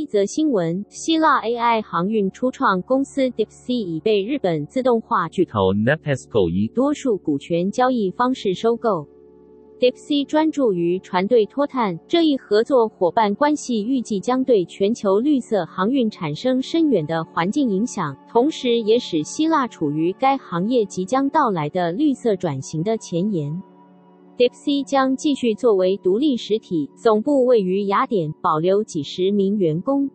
第一则新闻：希腊 AI 航运初创公司 DeepSea 已被日本自动化巨头 Nepesco 以多数股权交易方式收购。DeepSea 专注于船队脱碳，这一合作伙伴关系预计将对全球绿色航运产生深远的环境影响，同时也使希腊处于该行业即将到来的绿色转型的前沿。DeepSea 将继续作为独立实体，总部位于雅典，保留几十名员工。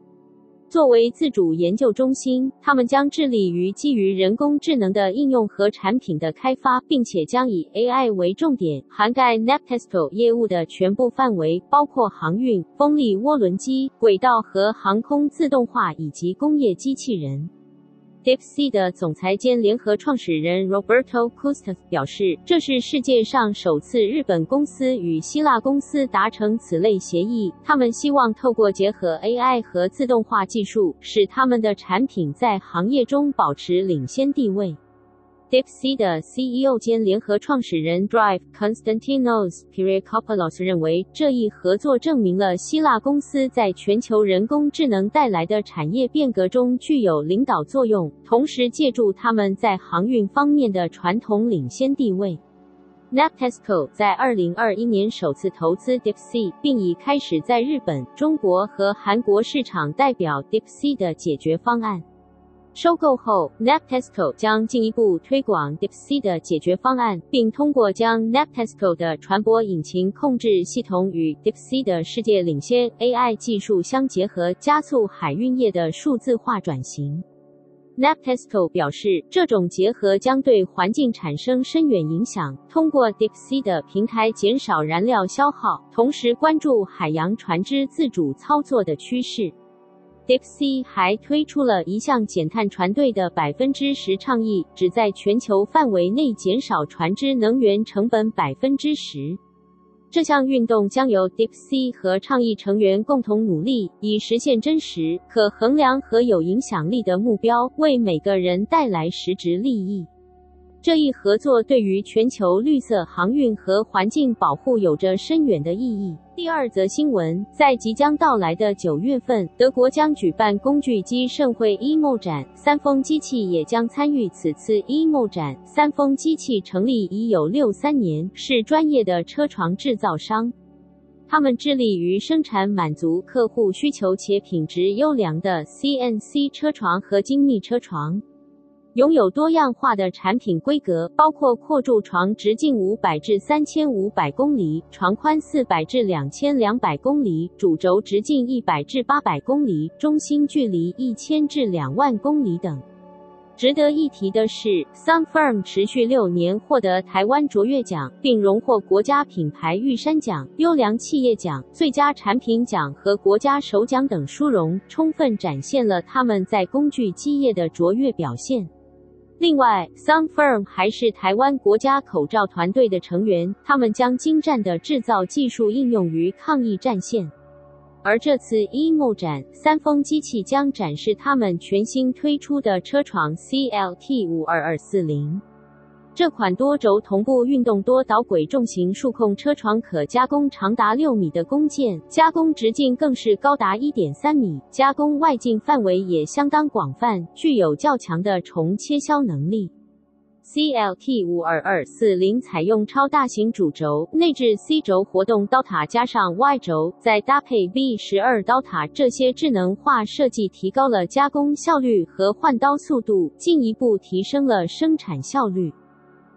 作为自主研究中心，他们将致力于基于人工智能的应用和产品的开发，并且将以 AI 为重点，涵盖 Nabtesco 业务的全部范围，包括航运、风力涡轮机、轨道和航空自动化以及工业机器人。DeepSea 的总裁兼联合创始人 Roberto Costas 表示，这是世界上首次日本公司与希腊公司达成此类协议。他们希望透过结合 AI 和自动化技术，使他们的产品在行业中保持领先地位。DeepSea 的 CEO 兼联合创始人 Drive Konstantinos Kyriakopoulos 认为，这一合作证明了希腊公司在全球人工智能带来的产业变革中具有领导作用，同时借助他们在航运方面的传统领先地位。Nabtesco 在2021年首次投资 DeepSea，并已开始在日本、中国和韩国市场代表 DeepSea 的解决方案。收购后，Naptesco 将进一步推广 DeepSea 的解决方案，并通过将 Naptesco 的船舶引擎控制系统与 DeepSea 的世界领先 AI 技术相结合，加速海运业的数字化转型。Naptesco 表示，这种结合将对环境产生深远影响，通过 DeepSea 的平台减少燃料消耗，同时关注海洋船只自主操作的趋势。DeepSea 还推出了一项减碳船队的百分之十倡议，旨在全球范围内减少船只能源成本百分之十。这项运动将由 DeepSea 和倡议成员共同努力，以实现真实、可衡量和有影响力的目标，为每个人带来实质利益。这一合作对于全球绿色航运和环境保护有着深远的意义。第二则新闻，在即将到来的九月份，德国将举办工具机盛会 EMO 展，三丰机器也将参与此次 EMO 展。三丰机器成立已有六三年，是专业的车床制造商，他们致力于生产满足客户需求且品质优良的 CNC 车床和精密车床。拥有多样化的产品规格，包括扩筑床直径五百至三千五百公里，床宽四百至两千两百公里，主轴直径一百至八百公里，中心距离一千至两万公里等。值得一提的是，Sunfirm 持续六年获得台湾卓越奖，并荣获国家品牌玉山奖、优良企业奖、最佳产品奖和国家首奖等殊荣，充分展现了他们在工具机业的卓越表现。另外，Sunfirm 还是台湾国家口罩团队的成员，他们将精湛的制造技术应用于抗疫战线。而这次 EMO 展，三丰机器将展示他们全新推出的车床 CLT 五二二四零。这款多轴同步运动多导轨重型数控车床可加工长达六米的工件，加工直径更是高达一点三米，加工外径范围也相当广泛，具有较强的重切削能力。CLT 五二二四零采用超大型主轴，内置 C 轴活动刀塔加上 Y 轴，再搭配 V 十二刀塔，这些智能化设计提高了加工效率和换刀速度，进一步提升了生产效率。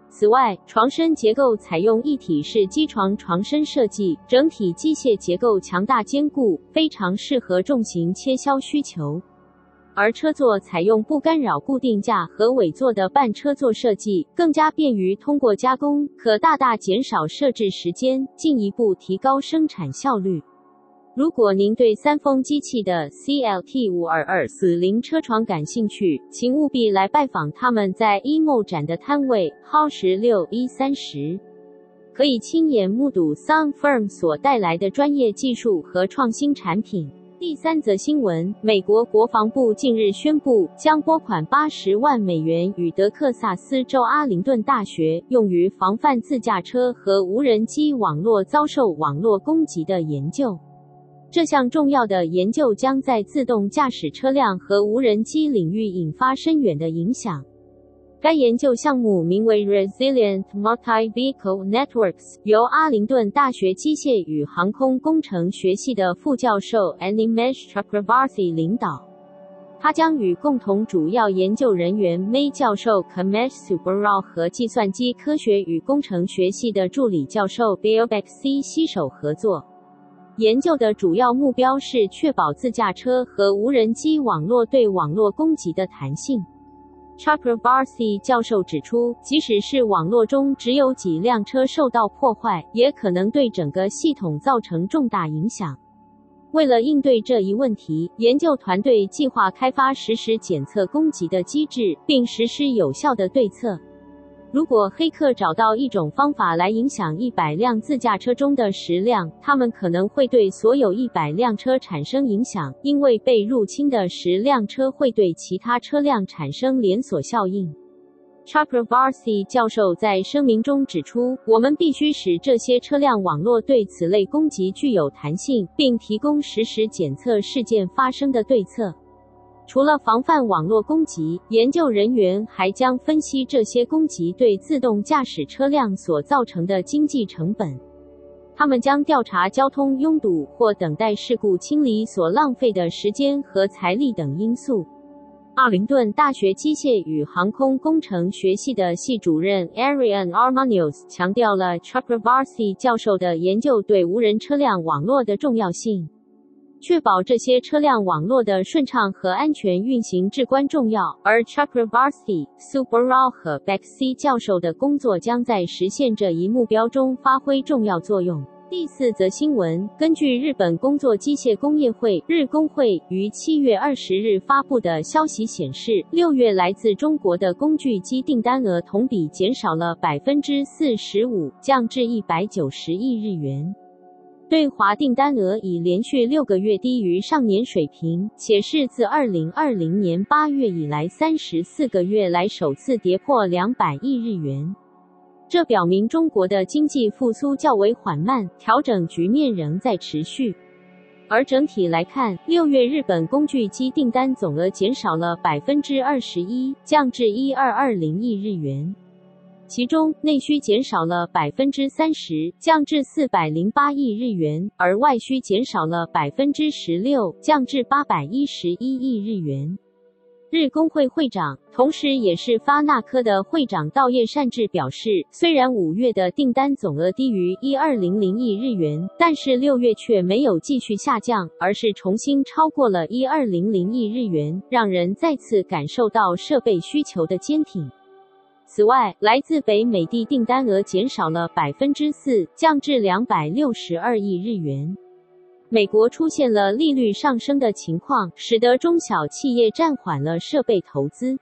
此外，床身结构采用一体式机床床身设计，整体机械结构强大坚固，非常适合重型切削需求。而车座采用不干扰固定架和尾座的半车座设计，更加便于通过加工，可大大减少设置时间，进一步提高生产效率。如果您对三丰机器的 CLT 五二二四零车床感兴趣，请务必来拜访他们在 EMO 展的摊位 Hall 十六一三十，可以亲眼目睹 Sun Firm 所带来的专业技术和创新产品。第三则新闻：美国国防部近日宣布，将拨款八十万美元与德克萨斯州阿灵顿大学，用于防范自驾车和无人机网络遭受网络攻击的研究。这项重要的研究将在自动驾驶车辆和无人机领域引发深远的影响。该研究项目名为 Resilient Multi-Vehicle Networks，由阿灵顿大学机械与航空工程学系的副教授 Animesh Chakravarty 领导。他将与共同主要研究人员 May 教授 Kamesh Subbarao 和计算机科学与工程学系的助理教授 Beobak C 携手合作。研究的主要目标是确保自驾车和无人机网络对网络攻击的弹性。Chakravarthy 教授指出，即使是网络中只有几辆车受到破坏，也可能对整个系统造成重大影响。为了应对这一问题，研究团队计划开发实时检测攻击的机制，并实施有效的对策。如果黑客找到一种方法来影响一百辆自驾车中的十辆，他们可能会对所有一百辆车产生影响，因为被入侵的十辆车会对其他车辆产生连锁效应。Chakravarthy 教授在声明中指出，我们必须使这些车辆网络对此类攻击具有弹性，并提供实时检测事件发生的对策。除了防范网络攻击，研究人员还将分析这些攻击对自动驾驶车辆所造成的经济成本。他们将调查交通拥堵或等待事故清理所浪费的时间和财力等因素。阿灵顿大学机械与航空工程学系的系主任 Arian Armanios 强调了 Chakravarthy 教授的研究对无人车辆网络的重要性。确保这些车辆网络的顺畅和安全运行至关重要，而 Chakravarthy、Subbarao 和 Beck 教授的工作将在实现这一目标中发挥重要作用。第四则新闻：根据日本工作机械工业会日工会于七月二十日发布的消息显示，六月来自中国的工具机订单额同比减少了百分之四十五，降至一百九十亿日元。对华订单额已连续六个月低于上年水平，且是自二零二零年八月以来三十四个月来首次跌破两百亿日元。这表明中国的经济复苏较为缓慢，调整局面仍在持续。而整体来看，六月日本工具机订单总额减少了百分之二十一，降至一二二零亿日元。其中内需减少了百分之三十，降至四百零八亿日元，而外需减少了百分之十六，降至八百一十一亿日元。日工会会长，同时也是发那科的会长稻叶善治表示，虽然五月的订单总额低于一二零零亿日元，但是六月却没有继续下降，而是重新超过了一二零零亿日元，让人再次感受到设备需求的坚挺。此外，来自北美的订单额减少了百分之四，降至两百六十二亿日元。美国出现了利率上升的情况，使得中小企业暂缓了设备投资。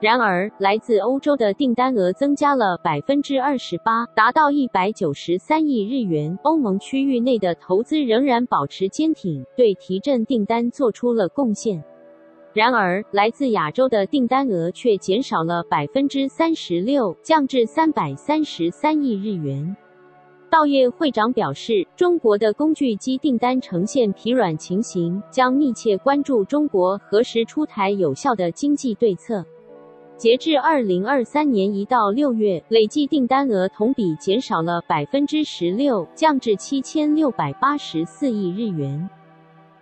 然而，来自欧洲的订单额增加了百分之二十八，达到一百九十三亿日元。欧盟区域内的投资仍然保持坚挺，对提振订单做出了贡献。然而，来自亚洲的订单额却减少了百分之三十六，降至三百三十三亿日元。稻叶会长表示，中国的工具机订单呈现疲软情形，将密切关注中国何时出台有效的经济对策。截至二零二三年一到六月，累计订单额同比减少了百分之十六，降至七千六百八十四亿日元。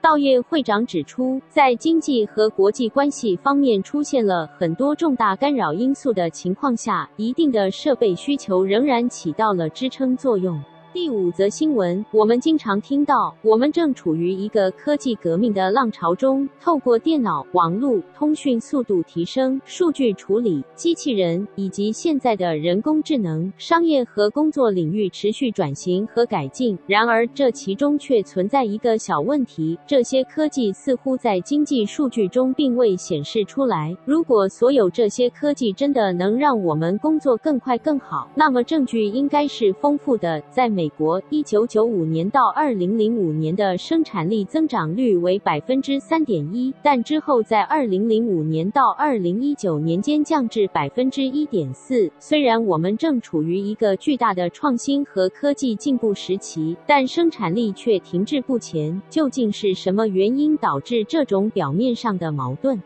道业会长指出，在经济和国际关系方面出现了很多重大干扰因素的情况下，一定的设备需求仍然起到了支撑作用。第五则新闻，我们经常听到，我们正处于一个科技革命的浪潮中。透过电脑、网络、通讯速度提升、数据处理、机器人以及现在的人工智能，商业和工作领域持续转型和改进。然而，这其中却存在一个小问题：这些科技似乎在经济数据中并未显示出来。如果所有这些科技真的能让我们工作更快更好，那么证据应该是丰富的。在美国，一九九五年到二零零五年的生产力增长率为百分之三点一，但之后在二零零五年到二零一九年间降至百分之一点四。虽然我们正处于一个巨大的创新和科技进步时期，但生产力却停滞不前。究竟是什么原因导致这种表面上的矛盾？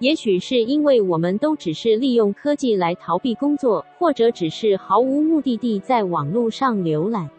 也许是因为我们都只是利用科技来逃避工作，或者只是毫无目的地在网络上浏览。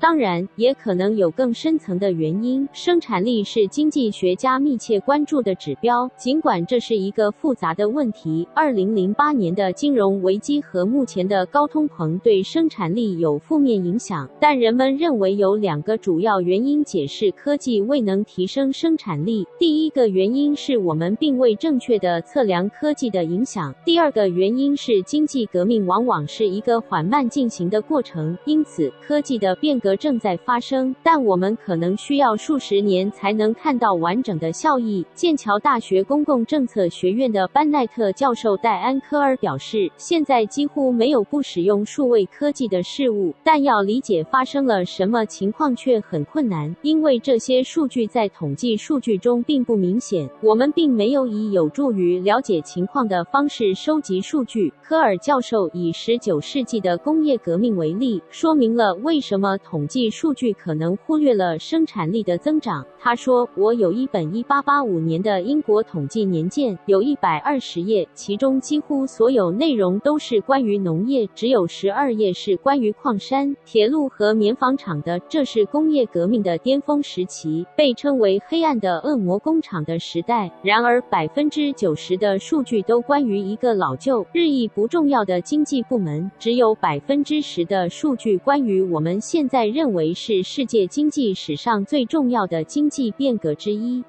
当然，也可能有更深层的原因。生产力是经济学家密切关注的指标，尽管这是一个复杂的问题。二零零八年的金融危机和目前的高通膨对生产力有负面影响，但人们认为有两个主要原因解释科技未能提升生产力。第一个原因是我们并未正确地测量科技的影响；第二个原因是经济革命往往是一个缓慢进行的过程，因此科技的变革正在发生，但我们可能需要数十年才能看到完整的效益。剑桥大学公共政策学院的班奈特教授戴安科尔表示，现在几乎没有不使用数位科技的事物，但要理解发生了什么情况却很困难，因为这些数据在统计数据中并不明显。我们并没有以有助于了解情况的方式收集数据。科尔教授以十九世纪的工业革命为例，说明了为什么统统计数据可能忽略了生产力的增长。他说：“我有一本1885年的英国统计年鉴，有一百二十页，其中几乎所有内容都是关于农业，只有十二页是关于矿山、铁路和棉纺厂的。这是工业革命的巅峰时期，被称为黑暗的恶魔工厂的时代。然而，百分之九十的数据都关于一个老旧、日益不重要的经济部门，只有百分之十的数据关于我们现在。”认为是世界经济史上最重要的经济变革之一。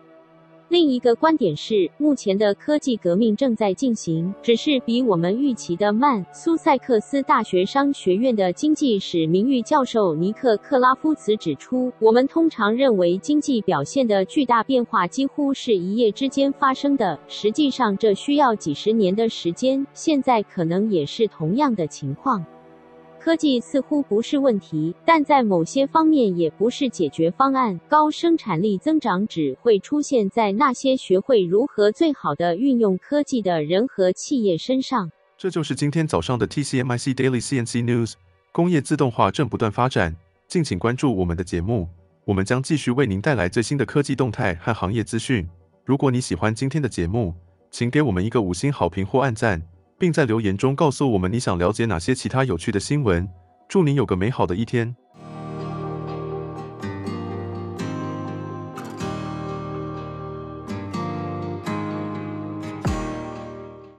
另一个观点是，目前的科技革命正在进行，只是比我们预期的慢。苏塞克斯大学商学院的经济史名誉教授尼克克拉夫茨指出，我们通常认为经济表现的巨大变化几乎是一夜之间发生的，实际上这需要几十年的时间。现在可能也是同样的情况。科技似乎不是问题，但在某些方面也不是解决方案。高生产力增长只会出现在那些学会如何最好的运用科技的人和企业身上。这就是今天早上的 TCMIC Daily CNC News。工业自动化正不断发展，敬请关注我们的节目，我们将继续为您带来最新的科技动态和行业资讯。如果你喜欢今天的节目，请给我们一个五星好评或按赞。并在留言中告诉我们你想了解哪些其他有趣的新闻。祝您有个美好的一天。